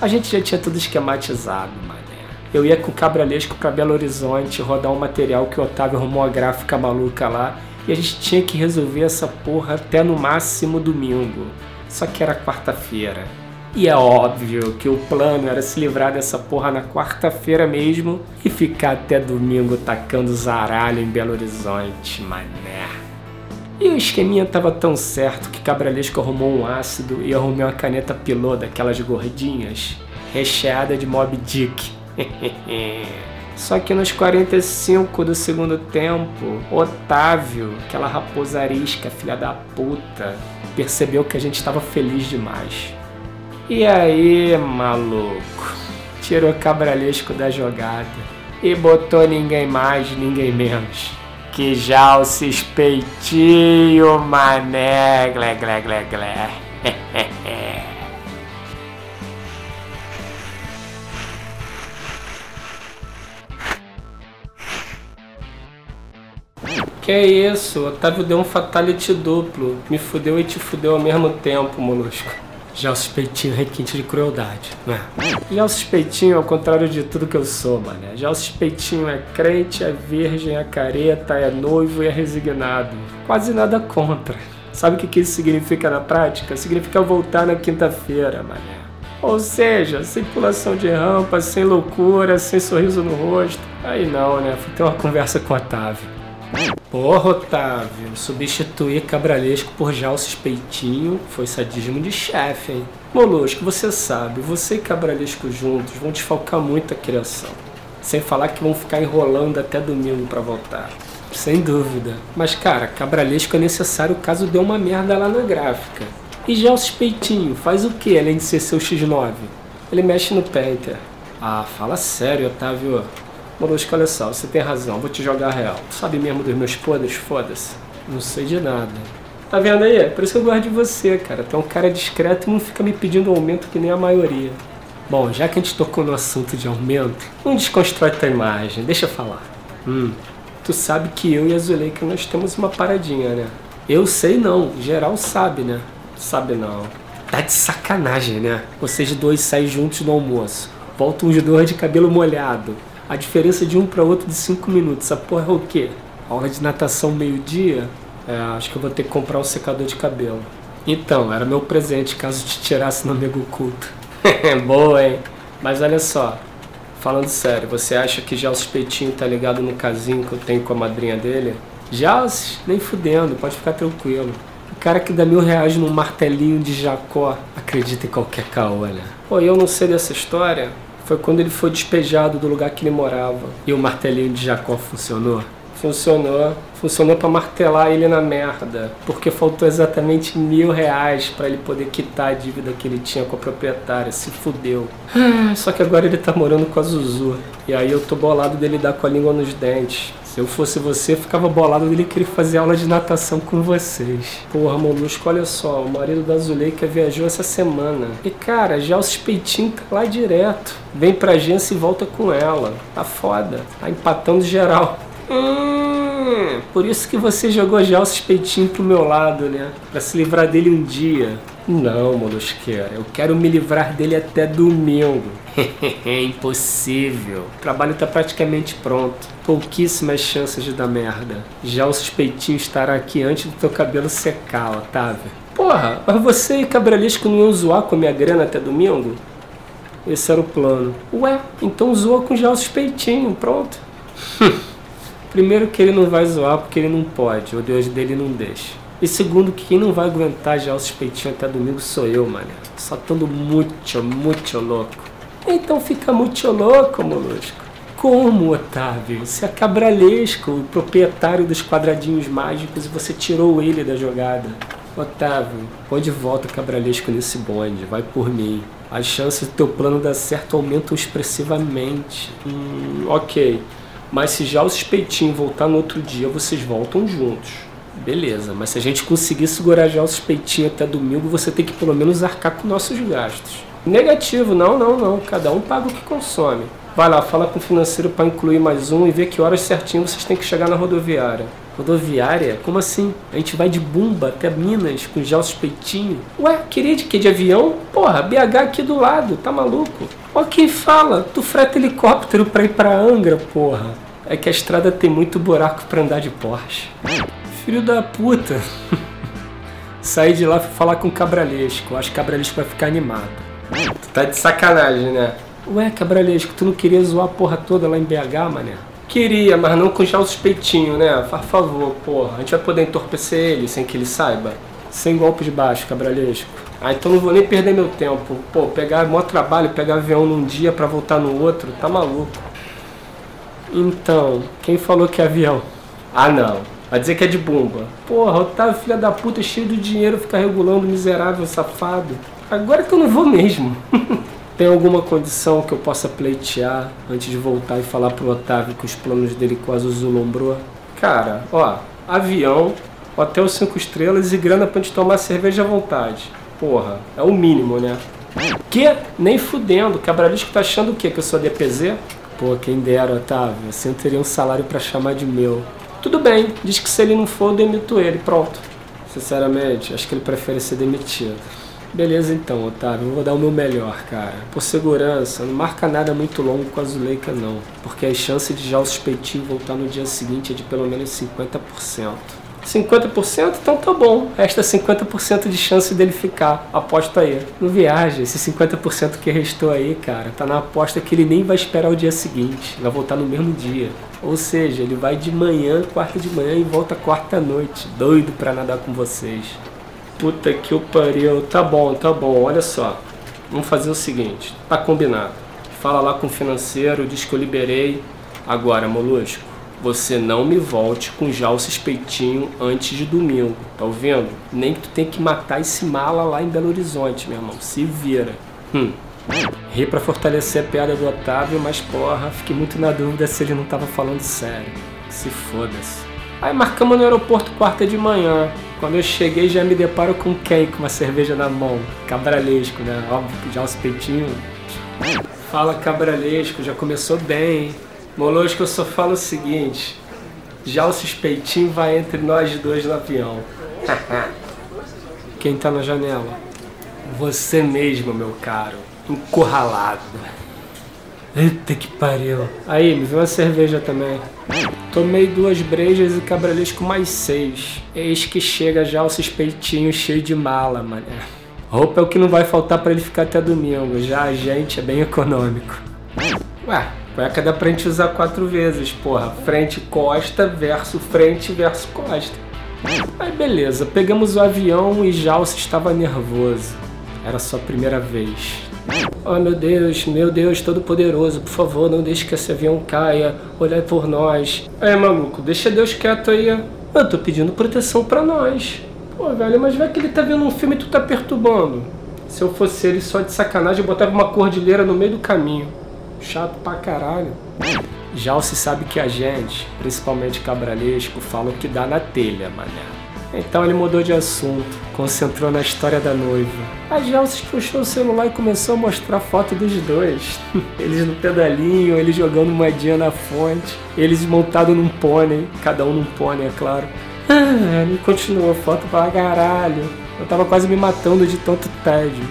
A gente já tinha tudo esquematizado, mané. Eu ia com o Cabralesco para Belo Horizonte rodar um material que o Otávio arrumou a gráfica maluca lá e a gente tinha que resolver essa porra até no máximo domingo. Só que era quarta-feira. E é óbvio que o plano era se livrar dessa porra na quarta-feira mesmo e ficar até domingo tacando zaralho em Belo Horizonte, mané. E o esqueminha tava tão certo que Cabralesco arrumou um ácido e arrumei uma caneta pilô daquelas gordinhas, recheada de Mob Dick. Só que nos 45 do segundo tempo, Otávio, aquela raposa arisca, filha da puta, percebeu que a gente estava feliz demais. E aí, maluco, tirou Cabralesco da jogada e botou ninguém mais, ninguém menos que já o suspeitinho, mané, glé, glé, glé, glé. Que é isso, Otávio deu um fatality duplo. Me fudeu e te fudeu ao mesmo tempo, molusco. Já o suspeitinho requinte de crueldade, né? Já o suspeitinho, ao contrário de tudo que eu sou, mané. Já o suspeitinho é crente, é virgem, é careta, é noivo e é resignado. Quase nada contra. Sabe o que isso significa na prática? Significa voltar na quinta-feira, mané. Ou seja, sem pulação de rampa, sem loucura, sem sorriso no rosto. Aí não, né? Fui ter uma conversa com o Otávio. Porra, Otávio, substituir cabralesco por já o suspeitinho foi sadismo de chefe, hein? Molusco, você sabe, você e cabralesco juntos vão desfalcar muito a criação. Sem falar que vão ficar enrolando até domingo para voltar. Sem dúvida. Mas, cara, cabralesco é necessário caso dê uma merda lá na gráfica. E já o suspeitinho, faz o que além de ser seu X9? Ele mexe no Painter. Ah, fala sério, Otávio. Molusco, olha só, você tem razão, vou te jogar real. Sabe mesmo dos meus podres? Foda-se. Não sei de nada. Tá vendo aí? Por isso que eu gosto de você, cara. Tu é um cara discreto e não fica me pedindo aumento que nem a maioria. Bom, já que a gente tocou no assunto de aumento, não desconstrói tua imagem, deixa eu falar. Hum, tu sabe que eu e a Zuleika nós temos uma paradinha, né? Eu sei não, geral sabe, né? Sabe não. Tá de sacanagem, né? Vocês dois saem juntos no almoço. Voltam os dois de cabelo molhado. A diferença de um para outro de 5 minutos. A porra é o quê? Aula de natação meio-dia? É, acho que eu vou ter que comprar um secador de cabelo. Então, era meu presente caso te tirasse no amigo oculto. Boa, hein? Mas olha só, falando sério, você acha que já o suspeitinho tá ligado no casinho que eu tenho com a madrinha dele? Já, nem fudendo, pode ficar tranquilo. O cara que dá mil reais num martelinho de Jacó acredita em qualquer né? Pô, eu não sei dessa história, foi quando ele foi despejado do lugar que ele morava. E o martelinho de Jacó funcionou? Funcionou. Funcionou para martelar ele na merda. Porque faltou exatamente mil reais para ele poder quitar a dívida que ele tinha com a proprietária. Se fudeu. Ah, só que agora ele tá morando com a Zuzu. E aí eu tô bolado dele dar com a língua nos dentes. Se eu fosse você, ficava bolado dele querer fazer aula de natação com vocês. Porra, Molusco, olha só, o marido da Zuleika viajou essa semana. E cara, já o suspeitinho tá lá direto. Vem pra agência e volta com ela. Tá foda. Tá empatando geral. Hum, por isso que você jogou já o suspeitinho pro meu lado, né? Pra se livrar dele um dia. Não, Molusqueira, eu quero me livrar dele até domingo. É Impossível. O trabalho tá praticamente pronto. Pouquíssimas chances de dar merda. Já o suspeitinho estará aqui antes do teu cabelo secar, Otávio. Porra, mas você e Cabralisco não iam zoar com a minha grana até domingo? Esse era o plano. Ué, então zoa com já o suspeitinho, pronto. Primeiro que ele não vai zoar porque ele não pode, o Deus dele não deixa. E segundo, que quem não vai aguentar já o suspeitinho até domingo sou eu, mano. Só tando muito, muito louco. Então fica muito louco, molusco. Como, Otávio? Você é cabralesco, o proprietário dos quadradinhos mágicos e você tirou ele da jogada. Otávio, põe de volta o cabralesco nesse bonde, vai por mim. As chances do teu plano dar certo aumentam expressivamente. Hum, ok. Mas se já o suspeitinho voltar no outro dia, vocês voltam juntos. Beleza, mas se a gente conseguir segurar já o suspeitinho até domingo, você tem que pelo menos arcar com nossos gastos. Negativo, não, não, não. Cada um paga o que consome. Vai lá, fala com o financeiro para incluir mais um e ver que horas certinho vocês têm que chegar na rodoviária. Rodoviária? Como assim? A gente vai de Bumba até Minas com gel suspeitinho? Ué, queria de quê? De avião? Porra, BH aqui do lado, tá maluco? Ó quem fala, tu freta helicóptero pra ir pra Angra, porra. É que a estrada tem muito buraco pra andar de Porsche. Filho da puta. Saí de lá fui falar com o Cabralesco. Acho que o Cabralesco vai ficar animado. Tu tá de sacanagem, né? Ué, Cabralesco, tu não queria zoar a porra toda lá em BH, mané? Queria, mas não com já o suspeitinho, né? Faz favor, porra. A gente vai poder entorpecer ele sem que ele saiba? Sem golpe de baixo, Cabralesco. Ah, então não vou nem perder meu tempo. Pô, pegar maior trabalho, pegar avião num dia para voltar no outro, tá maluco. Então, quem falou que é avião? Ah, não. Vai dizer que é de bomba. Porra, Otávio, filha da puta, cheio de dinheiro, fica regulando miserável, safado. Agora que eu não vou mesmo. Tem alguma condição que eu possa pleitear antes de voltar e falar pro Otávio que os planos dele quase zulombrou? Cara, ó, avião, hotel 5 estrelas e grana pra gente tomar cerveja à vontade. Porra, é o mínimo, né? Que? Nem fudendo. Cabralisco tá achando o quê? Que eu sou DPZ? Pô, quem dera, Otávio. Assim eu teria um salário para chamar de meu. Tudo bem, diz que se ele não for, eu demito ele, pronto. Sinceramente, acho que ele prefere ser demitido. Beleza então, Otávio, eu vou dar o meu melhor, cara. Por segurança, não marca nada muito longo com a Zuleika não, porque a chance de já o suspeitinho voltar no dia seguinte é de pelo menos 50%. 50%? Então tá bom. Resta 50% de chance dele ficar. Aposta aí. Não viaja. Esse 50% que restou aí, cara, tá na aposta que ele nem vai esperar o dia seguinte. Vai voltar no mesmo dia. Ou seja, ele vai de manhã, quarta de manhã e volta quarta noite. Doido pra nadar com vocês. Puta que o pariu. Tá bom, tá bom. Olha só. Vamos fazer o seguinte. Tá combinado. Fala lá com o financeiro, diz que eu liberei. Agora, molusco você não me volte com já o suspeitinho antes de domingo, tá ouvindo? Nem que tu tem que matar esse mala lá em Belo Horizonte, meu irmão. Se vira. Hum. Ri pra fortalecer a piada do Otávio, mas porra, fiquei muito na dúvida se ele não tava falando sério. Se foda-se. Aí marcamos no aeroporto quarta de manhã. Quando eu cheguei já me deparo com quem com uma cerveja na mão? Cabralesco, né? Óbvio, já o suspeitinho. Fala cabralesco, já começou bem. Molusco, eu só falo o seguinte: já o suspeitinho vai entre nós dois no avião. Quem tá na janela? Você mesmo, meu caro. Encurralado. Eita que pariu. Aí, me viu uma cerveja também. Tomei duas brejas e cabralesco mais seis. Eis que chega já o suspeitinho cheio de mala, mané. Roupa é o que não vai faltar para ele ficar até domingo. Já a gente é bem econômico. Ué, Cueca dá pra gente usar quatro vezes, porra. Frente, costa, verso, frente, verso, costa. Aí beleza, pegamos o avião e Jalce estava nervoso. Era sua primeira vez. Oh meu Deus, meu Deus todo-poderoso, por favor, não deixe que esse avião caia. Olhar por nós. É, maluco, deixa Deus quieto aí. Eu tô pedindo proteção para nós. Pô, velho, mas vai que ele tá vendo um filme e tu tá perturbando. Se eu fosse ele só de sacanagem, eu botava uma cordilheira no meio do caminho. Chato pra caralho. Já se sabe que a gente, principalmente cabralesco, fala o que dá na telha, mané. Então ele mudou de assunto, concentrou na história da noiva. A Gelsis puxou o celular e começou a mostrar foto dos dois. Eles no pedalinho, eles jogando moedinha na fonte, eles montados num pônei, cada um num pônei, é claro. Ah, ele continuou foto pra caralho. Eu tava quase me matando de tanto tédio.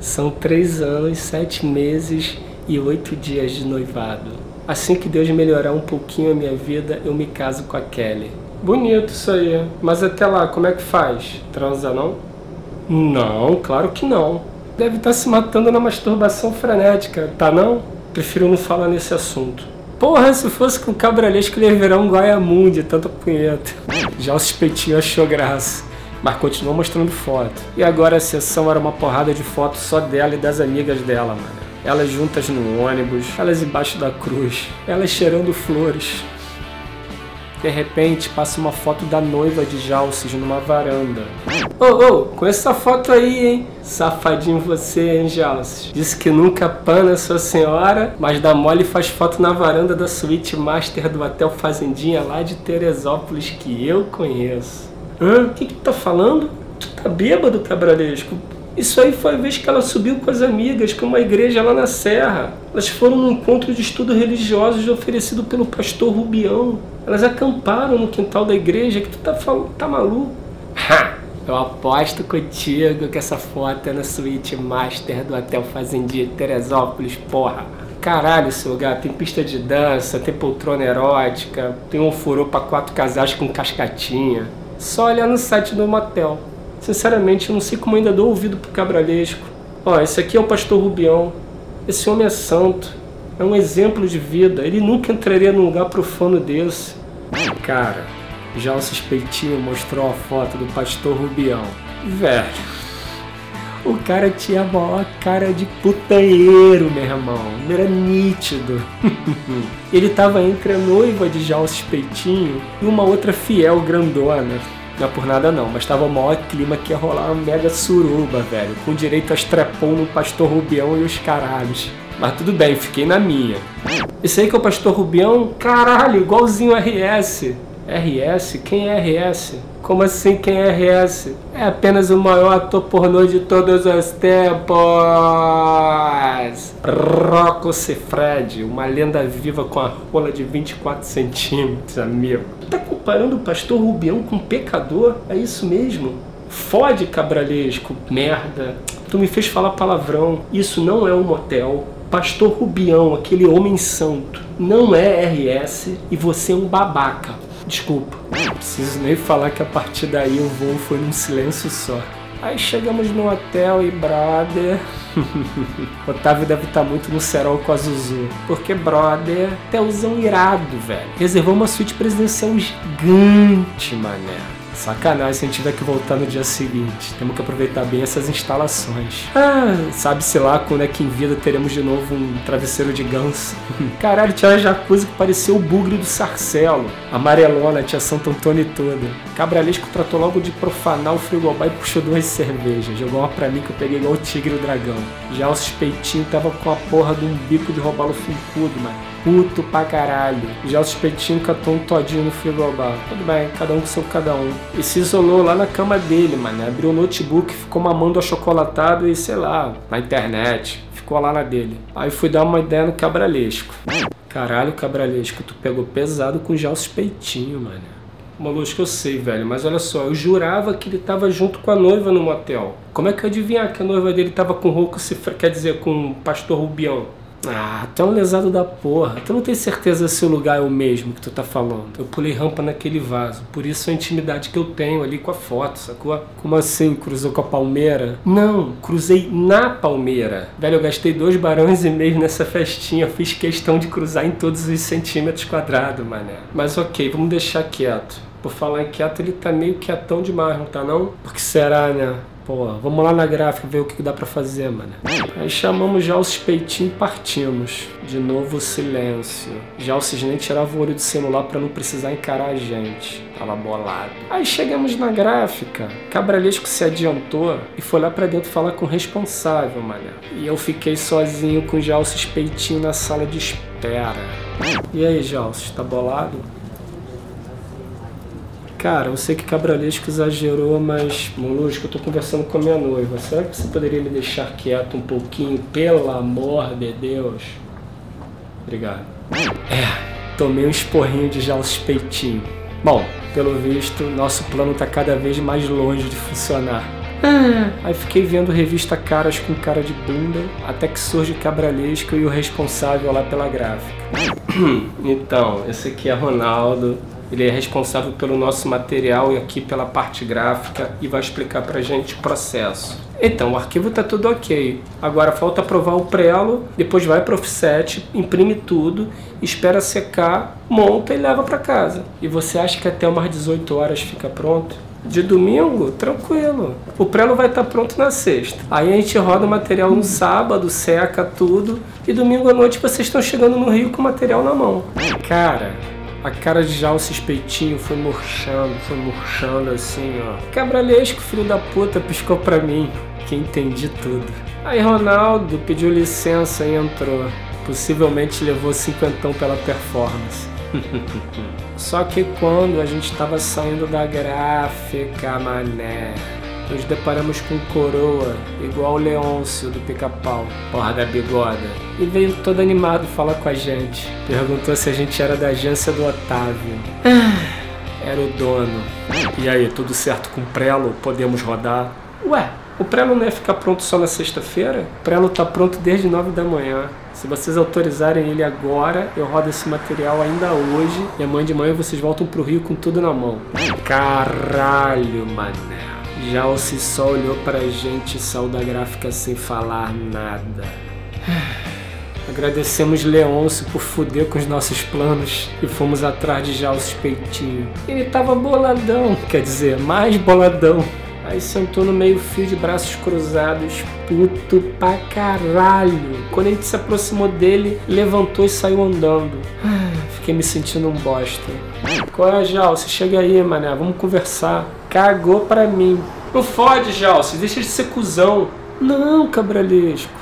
São três anos, sete meses e oito dias de noivado. Assim que Deus melhorar um pouquinho a minha vida, eu me caso com a Kelly. Bonito isso aí. Mas até lá, como é que faz? Transa não? Não, claro que não. Deve estar tá se matando na masturbação frenética, tá não? Prefiro não falar nesse assunto. Porra, se fosse com cabralesco, ele ia virar um Guaiamundi, tanta punheta. Já o suspeitinho achou graça, mas continuou mostrando foto. E agora a sessão era uma porrada de fotos só dela e das amigas dela, mano elas juntas no ônibus, elas embaixo da cruz, elas cheirando flores. De repente passa uma foto da noiva de Jalces numa varanda. Ô, oh, ô, oh, com essa foto aí, hein? Safadinho você, hein, Jalces? Disse que nunca pana sua senhora, mas dá mole e faz foto na varanda da suíte master do Hotel Fazendinha lá de Teresópolis que eu conheço. Hã? O que que tu tá falando? Tu tá bêbado, cabralesco? Isso aí foi a vez que ela subiu com as amigas para uma igreja lá na Serra. Elas foram num encontro de estudo religiosos oferecido pelo pastor Rubião. Elas acamparam no quintal da igreja. Que tu tá, tá maluco? Ha! Eu aposto contigo que essa foto é na suíte master do Hotel Fazendia de Teresópolis, porra. Caralho, seu gato, tem pista de dança, tem poltrona erótica, tem um furô pra quatro casais com cascatinha. Só olhar no site do motel. Sinceramente, eu não sei como ainda dou ouvido pro cabralesco. Ó, esse aqui é o pastor Rubião. Esse homem é santo. É um exemplo de vida. Ele nunca entraria num lugar profano desse. Cara, já o suspeitinho mostrou a foto do pastor Rubião. Velho, o cara tinha a maior cara de putanheiro, meu irmão. Era nítido. Ele tava entre a noiva de já o suspeitinho e uma outra fiel grandona. Não é por nada não, mas tava o maior clima que ia rolar uma mega suruba, velho. Com direito a strepon no pastor Rubião e os caralhos. Mas tudo bem, fiquei na minha. Esse aí que é o pastor Rubião, caralho, igualzinho RS. RS? Quem é RS? Como assim quem é RS? É apenas o maior ator pornô de todos os tempos! Rocco Sefred, uma lenda viva com a rola de 24 centímetros, amigo. Tá comparando o pastor Rubião com um pecador? É isso mesmo? Fode, cabralesco, merda. Tu me fez falar palavrão. Isso não é um motel. Pastor Rubião, aquele homem santo, não é RS e você é um babaca. Desculpa, preciso nem falar que a partir daí o voo foi num silêncio só. Aí chegamos no hotel e brother. Otávio deve estar tá muito no cerol com a Zuzu. Porque, brother, hotelzão irado, velho. Reservou uma suíte presidencial gigante, mané. Sacanagem se a gente tiver que voltar no dia seguinte. Temos que aproveitar bem essas instalações. Ah, sabe-se lá quando é que em vida teremos de novo um travesseiro de ganso. Caralho, tinha uma jacuzzi que parecia o bugre do Sarcelo. Amarelona, tinha Santo Antônio toda. Cabralesco tratou logo de profanar o frigobar e puxou duas cervejas. Jogou uma pra mim que eu peguei igual o tigre e o dragão. Já o suspeitinho tava com a porra de um bico de roubá-lo fincudo, mano puto pra caralho. Já o suspeitinho catou um todinho no frigobar. Tudo bem, cada um com seu cada um. E se isolou lá na cama dele, mano. Abriu o notebook, ficou mamando achocolatado e sei lá, na internet. Ficou lá na dele. Aí fui dar uma ideia no cabralesco. Caralho, cabralesco, tu pegou pesado com já o suspeitinho, mano. Molusco, eu sei, velho, mas olha só, eu jurava que ele tava junto com a noiva no motel. Como é que eu adivinhar que a noiva dele tava com rouco, quer dizer, com o pastor Rubião? Ah, tu é um lesado da porra. Tu não tem certeza se o lugar é o mesmo que tu tá falando. Eu pulei rampa naquele vaso. Por isso a intimidade que eu tenho ali com a foto, sacou? Como assim? Cruzou com a palmeira? Não, cruzei na palmeira. Velho, eu gastei dois barões e meio nessa festinha. Fiz questão de cruzar em todos os centímetros quadrados, mané. Mas ok, vamos deixar quieto. Por falar em quieto, ele tá meio quietão demais, não tá não? Porque será, né? Pô, vamos lá na gráfica ver o que dá para fazer, mano. Aí chamamos já o suspeitinho e partimos. De novo silêncio. Já o cisne tirava o olho do celular para não precisar encarar a gente. Tava bolado. Aí chegamos na gráfica. Cabralesco se adiantou e foi lá para dentro falar com o responsável, mano. E eu fiquei sozinho com o suspeitinho na sala de espera. E aí, Jalcio, tá bolado? Cara, eu sei que Cabralesco exagerou, mas Molusco, eu tô conversando com a minha noiva. Será que você poderia me deixar quieto um pouquinho, pelo amor de Deus? Obrigado. É, tomei um esporrinho de já os peitinhos. Bom, pelo visto, nosso plano tá cada vez mais longe de funcionar. Ah, aí fiquei vendo revista Caras com cara de bunda, até que surge Cabralesco e o responsável lá pela gráfica. então, esse aqui é Ronaldo, ele é responsável pelo nosso material e aqui pela parte gráfica e vai explicar pra gente o processo. Então, o arquivo está tudo ok. Agora falta aprovar o prelo, depois vai para o offset, imprime tudo, espera secar, monta e leva para casa. E você acha que até umas 18 horas fica pronto? De domingo, tranquilo. O prelo vai estar tá pronto na sexta. Aí a gente roda o material no sábado, seca tudo. E domingo à noite vocês estão chegando no Rio com o material na mão. Cara, a cara de Jalce Espeitinho foi murchando, foi murchando assim, ó. Cabralesco, filho da puta, piscou pra mim, que entendi tudo. Aí Ronaldo pediu licença e entrou. Possivelmente levou cinquentão pela performance. Só que quando a gente tava saindo da gráfica, mané, nos deparamos com coroa, igual o Leôncio do pica-pau, porra da bigoda. E veio todo animado falar com a gente. Perguntou se a gente era da agência do Otávio. Era o dono. E aí, tudo certo com o Prelo? Podemos rodar? Ué, o Prelo não ia ficar pronto só na sexta-feira? O Prelo tá pronto desde nove da manhã. Se vocês autorizarem ele agora, eu rodo esse material ainda hoje. E amanhã de manhã vocês voltam pro Rio com tudo na mão. Caralho, mané. Já o Cissó olhou pra gente e saiu da gráfica sem falar nada. Agradecemos Leôncio por fuder com os nossos planos e fomos atrás de Jalcio Peitinho. Ele tava boladão, quer dizer, mais boladão. Aí sentou no meio fio de braços cruzados, puto pra caralho. Quando a gente se aproximou dele, levantou e saiu andando. Fiquei me sentindo um bosta. Qual é, Jalce? Chega aí, mané, vamos conversar. Cagou pra mim. Não fode, Jalce, deixa de ser cuzão. Não, cabralesco.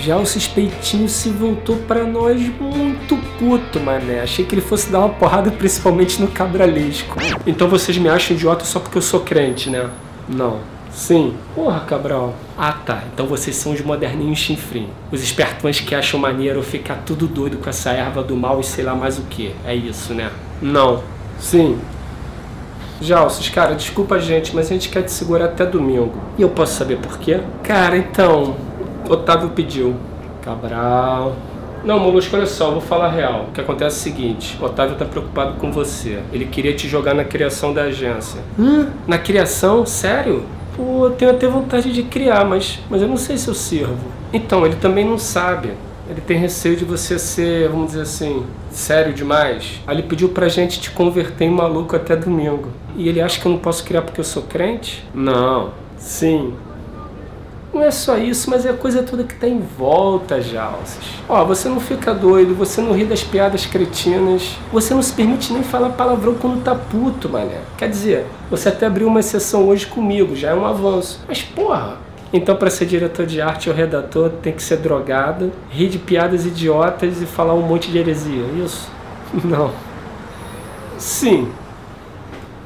Já o suspeitinho se voltou para nós muito puto, mané. Achei que ele fosse dar uma porrada principalmente no cabralesco. Então vocês me acham idiota só porque eu sou crente, né? Não. Sim. Porra, Cabral. Ah tá, então vocês são os moderninhos chinfrim. Os espertões que acham maneiro ficar tudo doido com essa erva do mal e sei lá mais o que. É isso, né? Não. Sim. Jalsos, cara, desculpa a gente, mas a gente quer te segurar até domingo. E eu posso saber por quê? Cara, então. Otávio pediu. Cabral. Não, Molusco, olha só, vou falar a real. O que acontece é o seguinte: Otávio tá preocupado com você. Ele queria te jogar na criação da agência. Hã? Na criação? Sério? Pô, eu tenho até vontade de criar, mas, mas eu não sei se eu sirvo. Então, ele também não sabe. Ele tem receio de você ser, vamos dizer assim, sério demais. Aí ele pediu pra gente te converter em maluco até domingo. E ele acha que eu não posso criar porque eu sou crente? Não. Sim. Não é só isso, mas é a coisa toda que tá em volta, Jalces. Ó, você não fica doido, você não ri das piadas cretinas, você não se permite nem falar palavrão quando tá puto, mané. Quer dizer, você até abriu uma sessão hoje comigo, já é um avanço. Mas porra, então, para ser diretor de arte ou redator, tem que ser drogado, rir de piadas idiotas e falar um monte de heresia. Isso? Não. Sim.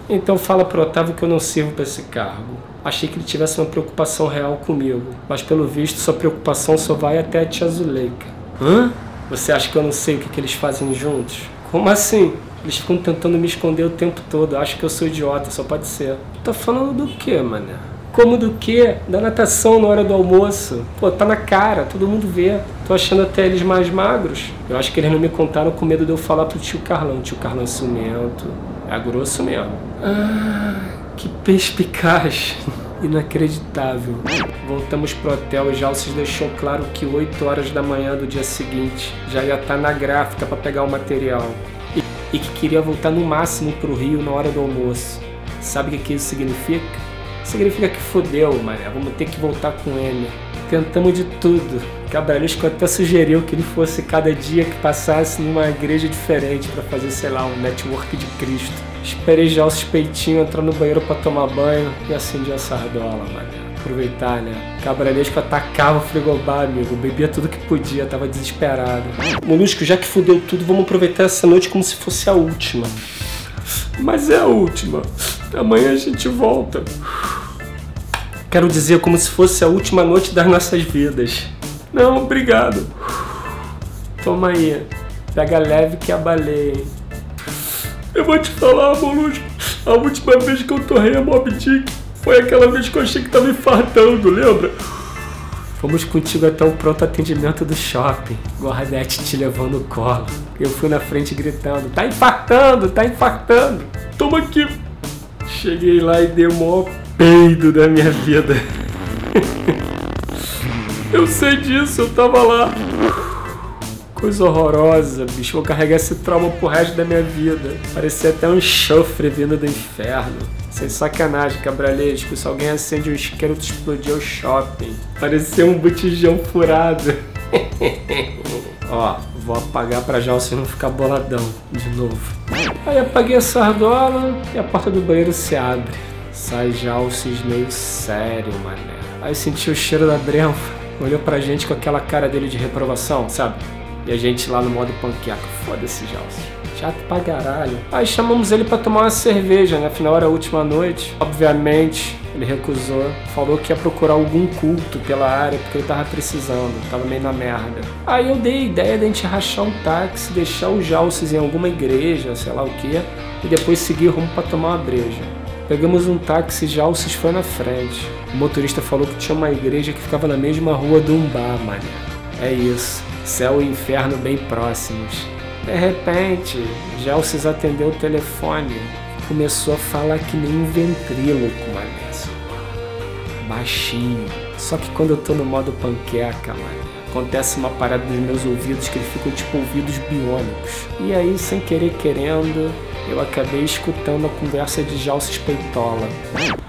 Então fala pro Otávio que eu não sirvo para esse cargo. Achei que ele tivesse uma preocupação real comigo, mas pelo visto sua preocupação só vai até a tia Zuleika. Hã? Você acha que eu não sei o que, que eles fazem juntos? Como assim? Eles ficam tentando me esconder o tempo todo. Acho que eu sou idiota, só pode ser. Tá falando do que, mané? Como do que? Da natação na hora do almoço. Pô, tá na cara, todo mundo vê. Tô achando até eles mais magros. Eu acho que eles não me contaram com medo de eu falar pro tio Carlão. Tio Carlão é ciumento. É grosso mesmo. Ah, que perspicaz. Inacreditável. Voltamos pro hotel e Jalces deixou claro que 8 horas da manhã do dia seguinte já ia estar na gráfica para pegar o material. E, e que queria voltar no máximo pro Rio na hora do almoço. Sabe o que isso significa? Significa que fodeu, mané. Vamos ter que voltar com ele. Tentamos de tudo. Cabralisco até sugeriu que ele fosse cada dia que passasse numa igreja diferente para fazer, sei lá, um network de Cristo. Esperei já o suspeitinho entrar no banheiro para tomar banho e acendi a sardola, mané. Aproveitar, né? Cabralesco atacava o frigobar, amigo. Bebia tudo que podia, tava desesperado. Molusco, já que fudeu tudo, vamos aproveitar essa noite como se fosse a última. Mas é a última. Amanhã a gente volta. Quero dizer como se fosse a última noite das nossas vidas. Não, obrigado. Toma aí. Pega leve que a baleia, hein? Eu vou te falar, Molusco. A última vez que eu torrei a Mob Dick foi aquela vez que eu achei que tava infartando, lembra? Fomos contigo até o pronto atendimento do shopping. Gordete te levando o colo. Eu fui na frente gritando: Tá infartando, tá infartando. Toma aqui. Cheguei lá e dei o maior peido da minha vida. eu sei disso, eu tava lá. Coisa horrorosa, bicho. Vou carregar esse trauma pro resto da minha vida. Parecia até um chofre vindo do inferno. Sem sacanagem, cabralesco. Se alguém acende um isqueiro, tu explodir o shopping. Parecia um botijão furado. Ó, vou apagar pra já você não ficar boladão de novo. Aí apaguei a sardola e a porta do banheiro se abre. Sai já meio sério, mané. Aí senti o cheiro da Bremfa, olhou pra gente com aquela cara dele de reprovação, sabe? E a gente lá no modo panqueca. Foda-se, Jalce. chato pra caralho. Aí chamamos ele para tomar uma cerveja, né? Afinal era a última noite. Obviamente, ele recusou, falou que ia procurar algum culto pela área porque ele tava precisando, tava meio na merda. Aí eu dei a ideia de a gente rachar um táxi, deixar o Jalces em alguma igreja, sei lá o que, e depois seguir rumo para tomar uma breja. Pegamos um táxi e Jalces foi na frente. O motorista falou que tinha uma igreja que ficava na mesma rua do Umbá, mano. É isso, céu e inferno bem próximos. De repente, Jalces atendeu o telefone começou a falar que nem um ventríloco, mano baixinho. Só que quando eu tô no modo panqueca, mano, acontece uma parada nos meus ouvidos que eles ficam tipo ouvidos biônicos. E aí, sem querer querendo, eu acabei escutando a conversa de Jalces Peitola.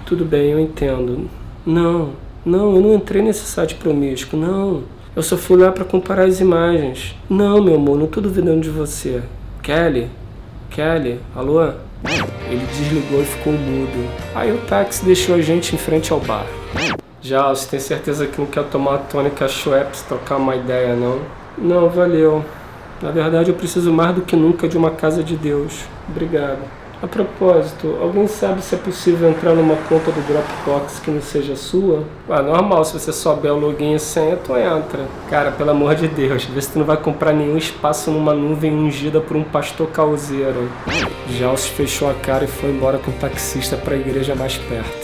Tudo bem, eu entendo. Não, não, eu não entrei nesse site promíscuo, não. Eu só fui lá para comparar as imagens. Não, meu amor, não tô duvidando de você. Kelly? Kelly? Alô? Ele desligou e ficou mudo. Aí o táxi deixou a gente em frente ao bar. Já, você tem certeza que não quer tomar a tônica Schweppes, trocar uma ideia, não? Não, valeu. Na verdade, eu preciso mais do que nunca de uma casa de Deus. Obrigado. A propósito, alguém sabe se é possível entrar numa conta do Dropbox que não seja sua? Ah, normal, se você souber o login e senha, tu entra. Cara, pelo amor de Deus, vê se tu não vai comprar nenhum espaço numa nuvem ungida por um pastor causeiro. Jalce fechou a cara e foi embora com o taxista para a igreja mais perto.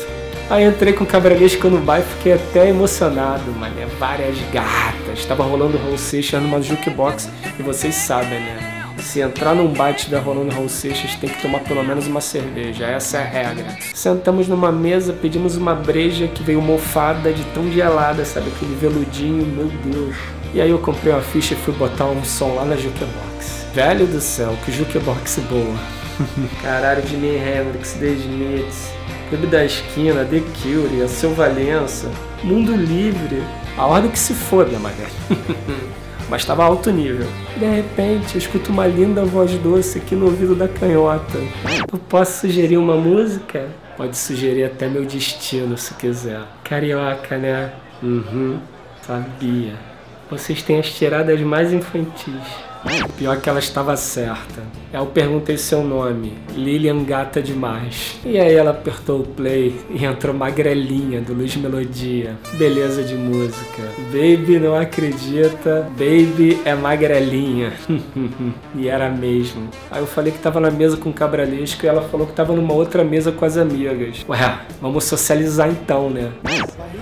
Aí entrei com o cabralesco no bar e fiquei até emocionado, mané. Várias gatas. Tava rolando Roll Seixas numa jukebox e vocês sabem, né? Se entrar num bar e estiver rolando Raul Seixas, tem que tomar pelo menos uma cerveja. Essa é a regra. Sentamos numa mesa, pedimos uma breja que veio mofada de tão gelada, sabe? Aquele veludinho, meu Deus. E aí eu comprei uma ficha e fui botar um som lá na jukebox. Velho do céu, que jukebox boa. Caralho, Jimi Hendrix, The Smiths, Clube da Esquina, The Cure, a Seu Valença, Mundo Livre, a ordem que se foda, mané. mas estava alto nível. De repente, eu escuto uma linda voz doce aqui no ouvido da canhota. Eu posso sugerir uma música? Pode sugerir até meu destino, se quiser. Carioca, né? Uhum, sabia. Vocês têm as tiradas mais infantis. Pior que ela estava certa. Eu perguntei seu nome, Lilian Gata Demais. E aí ela apertou o play e entrou magrelinha do Luz Melodia. Beleza de música. Baby não acredita, Baby é magrelinha. e era mesmo. Aí eu falei que tava na mesa com o Cabralesco e ela falou que tava numa outra mesa com as amigas. Ué, vamos socializar então, né?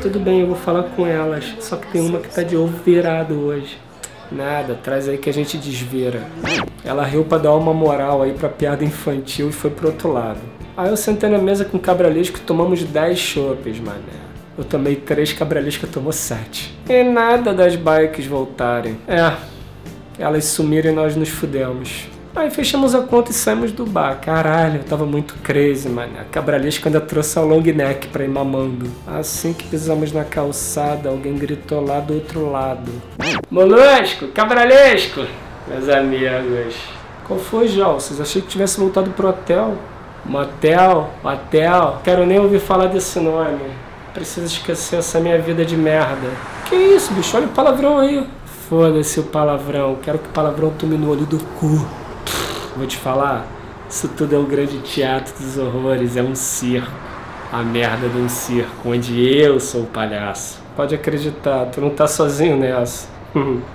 Tudo bem, eu vou falar com elas. Só que tem uma que tá de ovo virado hoje. Nada, traz aí que a gente desvira. Ela riu pra dar uma moral aí pra piada infantil e foi pro outro lado. Aí eu sentei na mesa com o cabralesco e tomamos 10 chopes, mané. Eu tomei 3, cabralesco tomou 7. E nada das bikes voltarem. É, elas sumiram e nós nos fudemos. Aí fechamos a conta e saímos do bar. Caralho, eu tava muito crazy, mano. A cabralesca ainda trouxe a long neck pra ir mamando. Assim que pisamos na calçada, alguém gritou lá do outro lado. Molusco, cabralesco! Meus amigos. Qual foi, Jal? Vocês achei que tivesse voltado pro hotel? Motel? Hotel? Quero nem ouvir falar desse nome. Preciso esquecer essa minha vida de merda. Que isso, bicho? Olha o palavrão aí. Foda-se o palavrão. Quero que o palavrão tome no olho do cu. Vou te falar, isso tudo é um grande teatro dos horrores, é um circo. A merda de um circo, onde eu sou o palhaço. Pode acreditar, tu não tá sozinho nessa.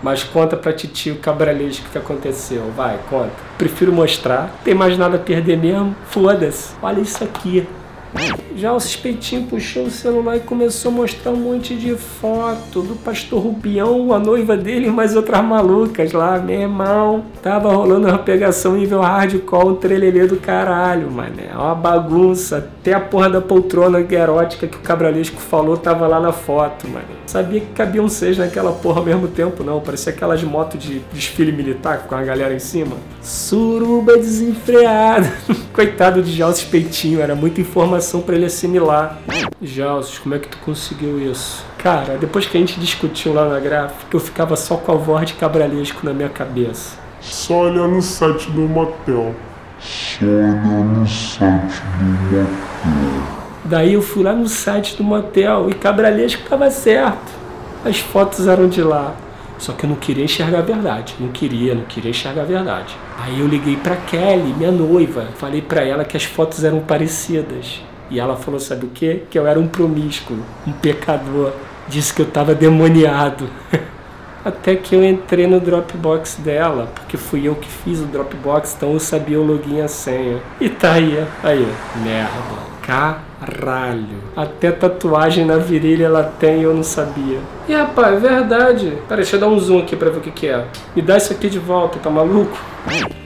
Mas conta pra titio cabralesco o que aconteceu. Vai, conta. Prefiro mostrar. Tem mais nada a perder mesmo? Foda-se. Olha isso aqui. Já o suspeitinho puxou o celular e começou a mostrar um monte de foto do pastor Rubião, a noiva dele e mais outras malucas lá, meu irmão. Tava rolando uma pegação nível hardcore, um trelelê do caralho, mané. É uma bagunça. Até a porra da poltrona erótica que o Cabralesco falou tava lá na foto, mané. Sabia que cabiam seis naquela porra ao mesmo tempo, não. Parecia aquelas motos de desfile militar com a galera em cima. Suruba desenfreada. Coitado de Jalces Peitinho, era muita informação para ele assimilar. Jalces, como é que tu conseguiu isso? Cara, depois que a gente discutiu lá na gráfica, eu ficava só com a voz de cabralesco na minha cabeça. Só olhar no site do motel. Só olhar no site do motel. Daí eu fui lá no site do motel e cabralesco tava certo. As fotos eram de lá. Só que eu não queria enxergar a verdade. Não queria, não queria enxergar a verdade. Aí eu liguei pra Kelly, minha noiva. Falei pra ela que as fotos eram parecidas. E ela falou, sabe o quê? Que eu era um promíscuo, um pecador. Disse que eu tava demoniado. Até que eu entrei no Dropbox dela, porque fui eu que fiz o Dropbox, então eu sabia o login e a senha. E tá aí, aí, merda. Caralho. Até tatuagem na virilha ela tem eu não sabia. E rapaz, é verdade. Pera, deixa eu dar um zoom aqui pra ver o que, que é. Me dá isso aqui de volta, tá maluco?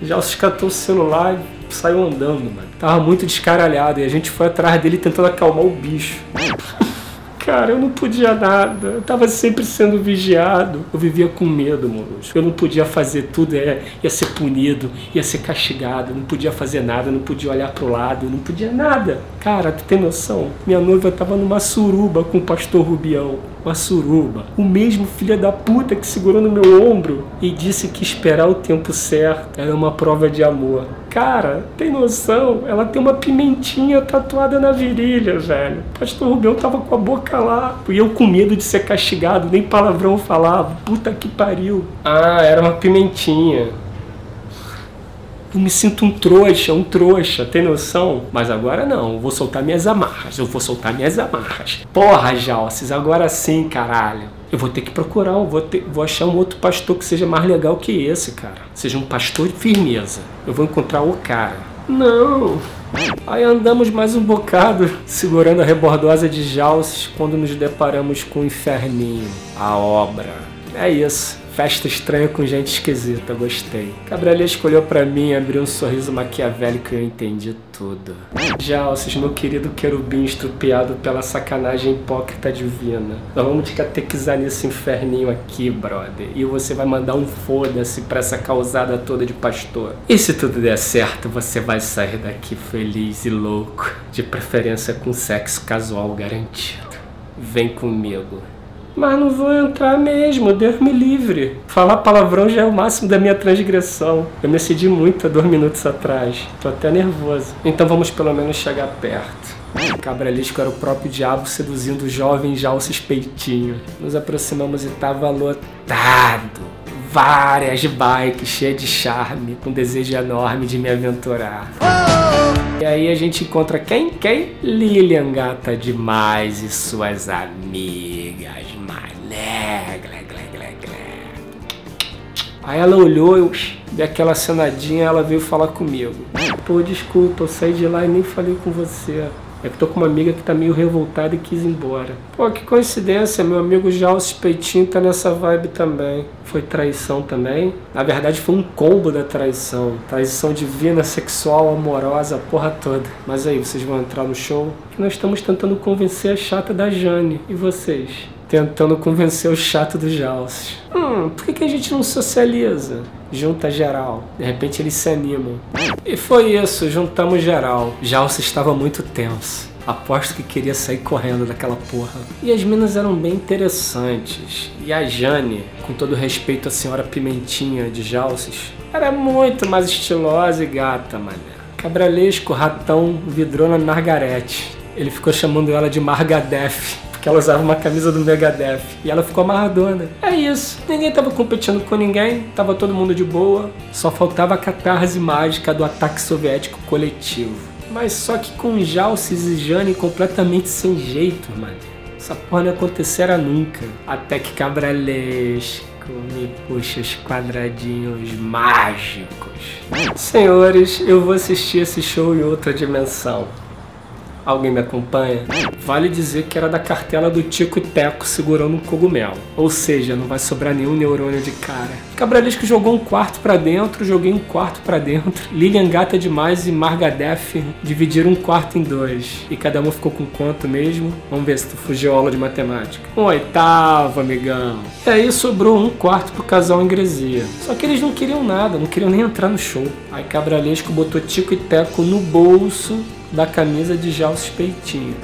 Já se catou o celular e saiu andando, mano. Tava muito descaralhado e a gente foi atrás dele tentando acalmar o bicho. Cara, eu não podia nada. Eu tava sempre sendo vigiado. Eu vivia com medo, molusco. Eu não podia fazer tudo, é, ia ser punido, ia ser castigado. Eu não podia fazer nada, eu não podia olhar pro lado, eu não podia nada. Cara, tu tem noção? Minha noiva tava numa suruba com o pastor Rubião. Uma suruba. O mesmo filho da puta que segurou no meu ombro e disse que esperar o tempo certo era uma prova de amor. Cara, tem noção? Ela tem uma pimentinha tatuada na virilha, velho. O pastor Rubão tava com a boca lá. E eu com medo de ser castigado, nem palavrão falava. Puta que pariu. Ah, era uma pimentinha. Eu me sinto um trouxa, um trouxa, tem noção? Mas agora não, eu vou soltar minhas amarras, eu vou soltar minhas amarras. Porra, Jalces, agora sim, caralho. Eu vou ter que procurar, eu vou, ter, vou achar um outro pastor que seja mais legal que esse, cara. Seja um pastor de firmeza. Eu vou encontrar o cara. Não. Aí andamos mais um bocado, segurando a rebordosa de Jalces, quando nos deparamos com o inferninho, a obra. É isso. Festa estranha com gente esquisita, gostei. Cabralha escolheu para mim abriu um sorriso maquiavélico e eu entendi tudo. Jalces, meu querido querubim estrupiado pela sacanagem hipócrita divina. Nós vamos te catequizar nesse inferninho aqui, brother. E você vai mandar um foda-se pra essa causada toda de pastor. E se tudo der certo, você vai sair daqui feliz e louco. De preferência com sexo casual garantido. Vem comigo. Mas não vou entrar mesmo, Deus me livre. Falar palavrão já é o máximo da minha transgressão. Eu me excedi muito há dois minutos atrás. Tô até nervoso. Então vamos pelo menos chegar perto. Cabralisco era o próprio diabo seduzindo o jovem já o suspeitinho. Nos aproximamos e tava lotado. Várias bikes cheias de charme, com desejo enorme de me aventurar. E aí a gente encontra quem? Quem? Lilian gata demais e suas amigas, Aí ela olhou, eu dei aquela cenadinha ela veio falar comigo. Pô, desculpa, eu saí de lá e nem falei com você. É que tô com uma amiga que tá meio revoltada e quis ir embora. Pô, que coincidência, meu amigo já o suspeitinho tá nessa vibe também. Foi traição também. Na verdade foi um combo da traição. Traição divina, sexual, amorosa, a porra toda. Mas aí, vocês vão entrar no show? Que nós estamos tentando convencer a chata da Jane. E vocês? Tentando convencer o chato do Jalces. Hum, por que, que a gente não socializa? Junta geral. De repente eles se animam. E foi isso, juntamos geral. Jalces estava muito tenso. Aposto que queria sair correndo daquela porra. E as minas eram bem interessantes. E a Jane, com todo respeito à senhora Pimentinha de Jalces, era muito mais estilosa e gata, mané. Cabralesco, ratão, vidrona Margarete. Ele ficou chamando ela de Margadef que ela usava uma camisa do Megadeth. E ela ficou amarradona. É isso. Ninguém tava competindo com ninguém, tava todo mundo de boa. Só faltava a catarse mágica do ataque soviético coletivo. Mas só que com Jalces e Jane completamente sem jeito, mano. Essa porra não acontecerá nunca. Até que Cabralesco me puxa os quadradinhos mágicos. Senhores, eu vou assistir esse show em outra dimensão. Alguém me acompanha? Vale dizer que era da cartela do Tico e Teco segurando um cogumelo. Ou seja, não vai sobrar nenhum neurônio de cara. Cabralisco jogou um quarto para dentro, joguei um quarto para dentro. Lilian Gata demais e Margadef dividiram um quarto em dois. E cada um ficou com quanto mesmo? Vamos ver se tu fugiu aula de matemática. Um oitavo, amigão. E aí sobrou um quarto pro casal ingresia. Só que eles não queriam nada, não queriam nem entrar no show. Aí Cabralesco botou Tico e Teco no bolso da camisa de já o suspeitinho.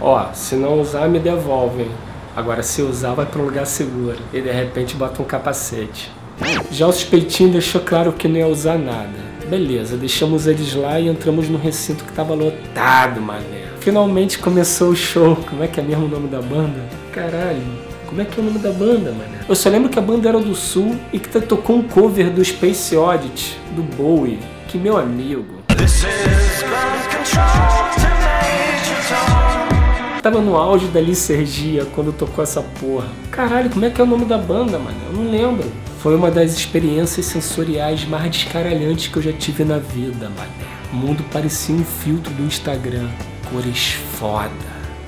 Ó, se não usar, me devolvem. Agora, se usar, vai para um lugar seguro. E de repente bota um capacete. Já o suspeitinho deixou claro que não ia usar nada. Beleza, deixamos eles lá e entramos no recinto que tava lotado, mané. Finalmente começou o show. Como é que é mesmo o nome da banda? Caralho. Como é que é o nome da banda, mano? Eu só lembro que a banda era do Sul e que tocou um cover do Space Oddity, do Bowie. Que meu amigo. Tava no auge da licergia quando tocou essa porra. Caralho, como é que é o nome da banda, mano? Eu não lembro. Foi uma das experiências sensoriais mais descaralhantes que eu já tive na vida, mano. O mundo parecia um filtro do Instagram. Cores foda.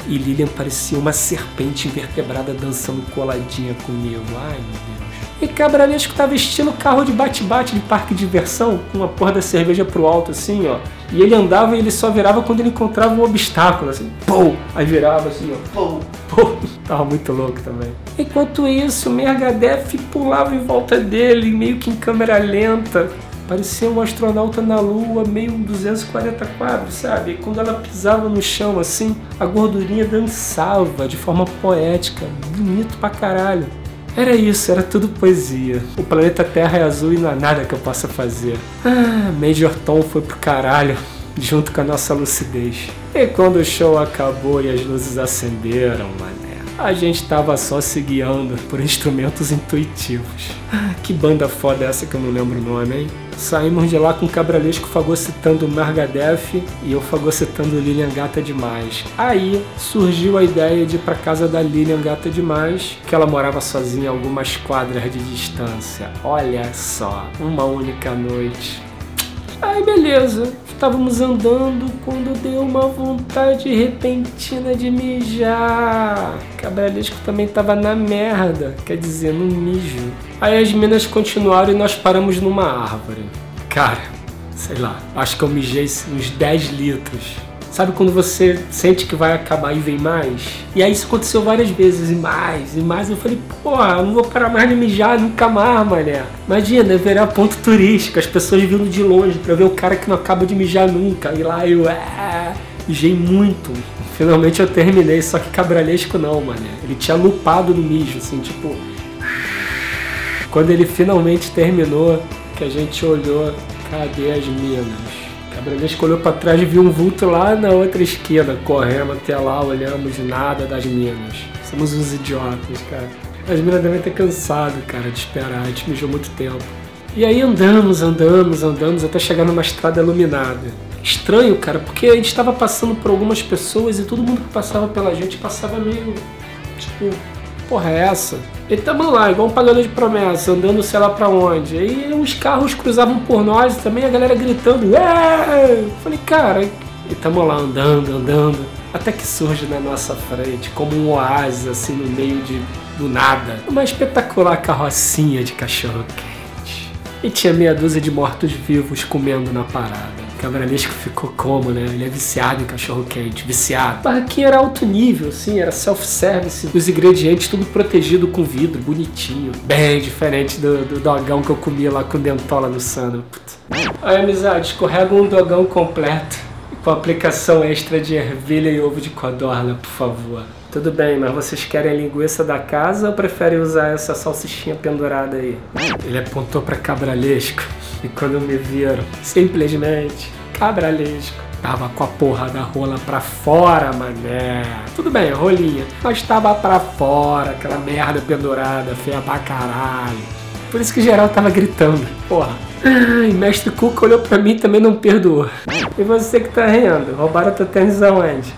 E Lilian parecia uma serpente invertebrada dançando coladinha comigo. Ai, meu Deus. E Cabralesco tava vestindo carro de bate-bate de parque de diversão, com uma porra da cerveja pro alto, assim, ó. E ele andava e ele só virava quando ele encontrava um obstáculo, assim, pô! Aí virava assim, ó, pô, pô. Tava muito louco também. Enquanto isso, Mergadef pulava em volta dele, meio que em câmera lenta. Parecia um astronauta na lua, meio 240 quadros, sabe? E quando ela pisava no chão assim, a gordurinha dançava de forma poética, bonito pra caralho. Era isso, era tudo poesia. O planeta Terra é azul e não há nada que eu possa fazer. Ah, Major Tom foi pro caralho, junto com a nossa lucidez. E quando o show acabou e as luzes acenderam, mané, a gente tava só se guiando por instrumentos intuitivos. Que banda foda é essa que eu não lembro o nome, hein? Saímos de lá com o Cabralesco fagocitando Margadef e eu fagocitando Lilian Gata Demais. Aí surgiu a ideia de ir pra casa da Lilian Gata Demais, que ela morava sozinha a algumas quadras de distância. Olha só, uma única noite. Aí beleza, estávamos andando quando deu uma vontade repentina de mijar. Cabralesco também estava na merda, quer dizer, no mijo. Aí as minas continuaram e nós paramos numa árvore. Cara, sei lá, acho que eu mijei uns 10 litros. Sabe quando você sente que vai acabar e vem mais? E aí isso aconteceu várias vezes, e mais, e mais. Eu falei, porra, não vou parar mais de mijar nunca mais, mané. Imagina, virar ponto turístico, as pessoas vindo de longe pra ver o cara que não acaba de mijar nunca. E lá eu, é, mijei muito. Finalmente eu terminei, só que cabralesco não, mané. Ele tinha lupado no mijo, assim, tipo. Quando ele finalmente terminou, que a gente olhou, cadê as minas? Cabralesco olhou pra trás e viu um vulto lá na outra esquina. Corremos até lá, olhamos nada das minas. Somos uns idiotas, cara. As minas devem ter cansado, cara, de esperar. A gente mijou muito tempo. E aí andamos, andamos, andamos até chegar numa estrada iluminada. Estranho, cara, porque a gente estava passando por algumas pessoas e todo mundo que passava pela gente passava meio. Tipo, porra é essa? E tamo lá, igual um pagador de promessa, andando sei lá pra onde. E uns carros cruzavam por nós também a galera gritando. Aaah! Falei, cara, e tamo lá andando, andando. Até que surge na nossa frente, como um oásis assim no meio de, do nada, uma espetacular carrocinha de cachorro quente. E tinha meia dúzia de mortos-vivos comendo na parada. Cabralesco ficou como, né? Ele é viciado em cachorro quente, viciado. Barraquinha era alto nível, assim, era self-service, os ingredientes tudo protegido com vidro, bonitinho. Bem diferente do, do dogão que eu comia lá com dentola no sano. Aí, amizade, escorrega um dogão completo com aplicação extra de ervilha e ovo de codorna, por favor. Tudo bem, mas vocês querem a linguiça da casa ou preferem usar essa salsichinha pendurada aí? Ele apontou para cabralesco e quando me viram, simplesmente cabralesco. Tava com a porra da rola pra fora, mané. Tudo bem, rolinha. Mas tava pra fora, aquela merda pendurada, feia pra caralho. Por isso que geral tava gritando. Porra. Ai, mestre Cuca olhou pra mim e também não perdoou. E você que tá rindo? Roubaram teu tênis aonde?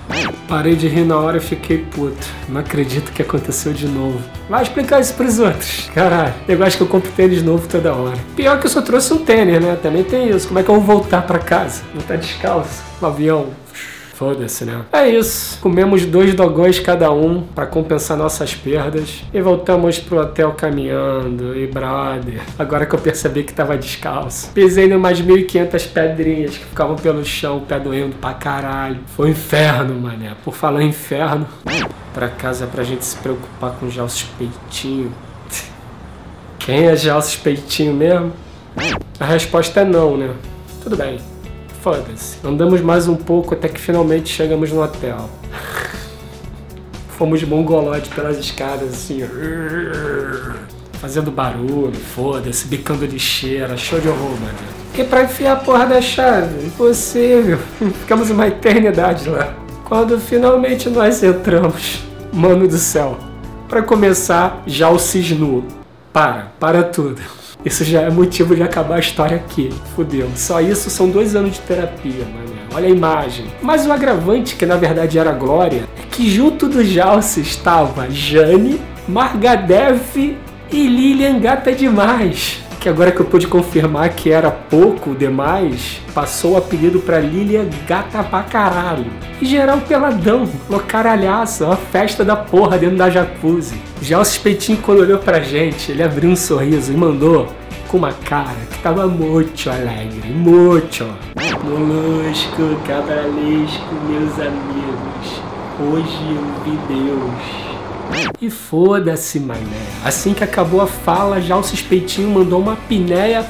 Parei de rir na hora e fiquei puto. Não acredito que aconteceu de novo. Vai explicar isso pros outros. Caralho, eu acho que eu compro tênis novo toda hora. Pior que eu só trouxe um tênis, né? Também tem isso. Como é que eu vou voltar pra casa? Não tá descalço. No avião. Foda-se, né? É isso. Comemos dois dogões cada um para compensar nossas perdas e voltamos pro hotel caminhando. E brother, agora que eu percebi que tava descalço, pisei numas 1500 pedrinhas que ficavam pelo chão, o pé doendo pra caralho. Foi um inferno, mané. Por falar em inferno, pra casa é pra gente se preocupar com já os. Quem é já os mesmo? A resposta é não, né? Tudo bem. Foda-se. Andamos mais um pouco até que finalmente chegamos no hotel. Fomos mongolote pelas escadas, assim, fazendo barulho, foda-se, bicando lixeira, show de horror, mano. E pra enfiar a porra da chave? Impossível. Ficamos uma eternidade lá. Quando finalmente nós entramos, mano do céu, Para começar, já o cisnu. Para, para tudo. Isso já é motivo de acabar a história aqui. Fudeu. Só isso são dois anos de terapia, mano. Olha a imagem. Mas o agravante, que na verdade era a Glória, é que junto do Jalce estava Jane, Margadev e Lilian Gata Demais. Que agora que eu pude confirmar que era pouco demais, passou o apelido pra Lilian Gata pra caralho. E geral peladão, locaralhaça, uma festa da porra dentro da jacuzzi. Já o suspeitinho quando olhou pra gente, ele abriu um sorriso e mandou com uma cara que tava muito alegre, muito. Molusco, cabralesco, meus amigos, hoje eu vi Deus. E foda-se, mané. Assim que acabou a fala, já o suspeitinho mandou uma pinéia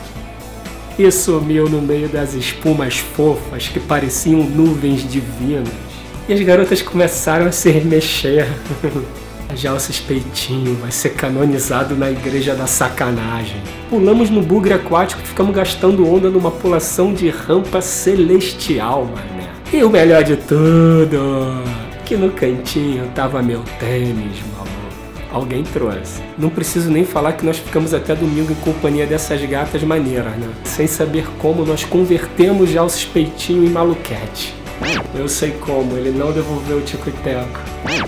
e sumiu no meio das espumas fofas que pareciam nuvens divinas. E as garotas começaram a se remexer. Já o suspeitinho vai ser canonizado na igreja da sacanagem. Pulamos no bugre aquático e ficamos gastando onda numa pulação de rampa celestial, mané. E o melhor de tudo, que no cantinho tava meu tênis, maluco. Alguém trouxe. Não preciso nem falar que nós ficamos até domingo em companhia dessas gatas maneiras, né? Sem saber como nós convertemos já o suspeitinho em maluquete. Eu sei como, ele não devolveu o tico e teco.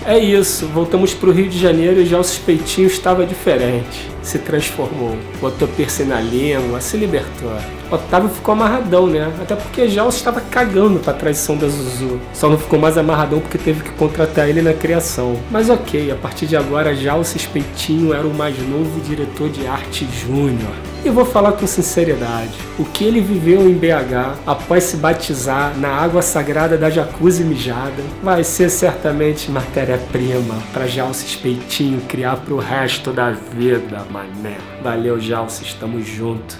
É isso, voltamos pro Rio de Janeiro e já o suspeitinho estava diferente. Se transformou, botou piercing na língua, se libertou. Otávio ficou amarradão, né? Até porque já estava cagando pra traição da Zuzu. Só não ficou mais amarradão porque teve que contratar ele na criação. Mas ok, a partir de agora já o suspeitinho era o mais novo diretor de arte júnior. E vou falar com sinceridade, o que ele viveu em BH após se batizar na água sagrada da jacuzzi mijada vai ser certamente matéria-prima para Jalce Espeitinho criar pro resto da vida, mané. Valeu, Jalce, estamos juntos.